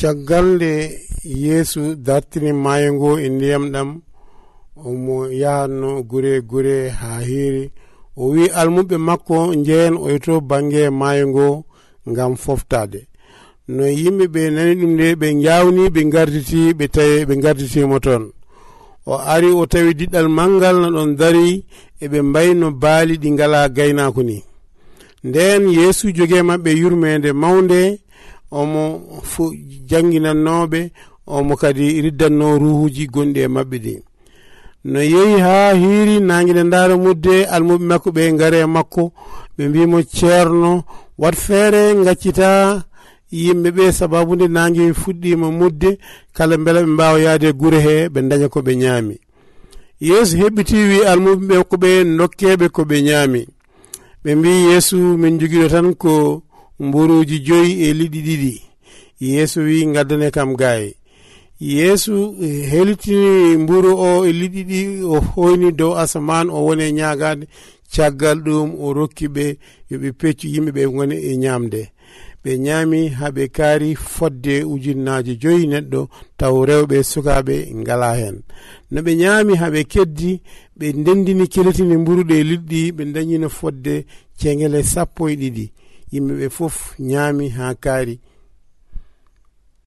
caggal nde yeesu dartini maayo ngo e ndiyam ɗam omo yahanno gure gure haa hiiri. O wi almuɓe makko njehen oyto bange maayo ngo ngam foftade no yimɓe ɓe nani ɗum nde ɓe jawni ɓe garditi ɓe tawi ɓe garditimo toon. O ari o tawi diɗɗal manngal no ɗon dari eɓe mbayno baali ɗi ngala gaynako ni. Nden yeesu jogue maɓɓe yurmede mawde omo fo jangguinannoɓe omo kadi riddanno ruhuji gonɗi e mabɓe ɗi. No yeehi ha hiiri nanguide ndaaro mudde almuɓe makko ɓe gaare makko ɓe mbimo ceerno wat feere gaccita yimɓe ɓe sababude nangue fuɗɗima mudde kala beela ɓe mbawa yaade guure he ɓe daña koɓe ñaami. Yeesu heɓɓiti wi almuɓe ɓe ko ɓe dokkeɓe koɓe ñaami. Ɓe mbi yeesu min joguiɗo tan ko mboruji joyi e liɗi ɗiɗi. Yeeso wi gaddane kam gaye yeesu eh, helitini mburu o e liɗi ɗi o hoyni dow asaman o woni e ñagade caggal ɗum o rokki ɓe yoɓe peccu yimɓeɓe goni e ñamde ɓe ñaami haɓe kaari fodde ujunnaji joyi neɗɗo taw rewɓe sukaɓe ngala hen no ɓe ñaami haɓe keddi ɓe ndendini keletini mburuɗe liɗɗi ɓe dañino fodde cengele sappo e ɗiɗi. yimɓeɓe fof ñaami ha kaari.